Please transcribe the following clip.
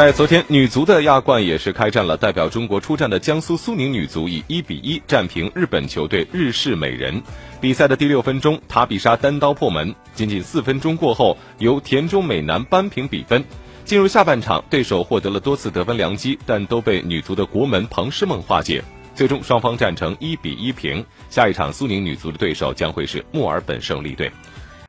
在昨天女足的亚冠也是开战了代表中国出战的江苏苏宁女足以一比一战平日本球队日式美人。比赛的第六分钟塔比莎单刀破门仅仅四分钟过后由田中美男扳平比分。进入下半场对手获得了多次得分良机但都被女足的国门彭诗梦化解。最终双方战成一比一平下一场苏宁女足的对手将会是墨尔本胜利队。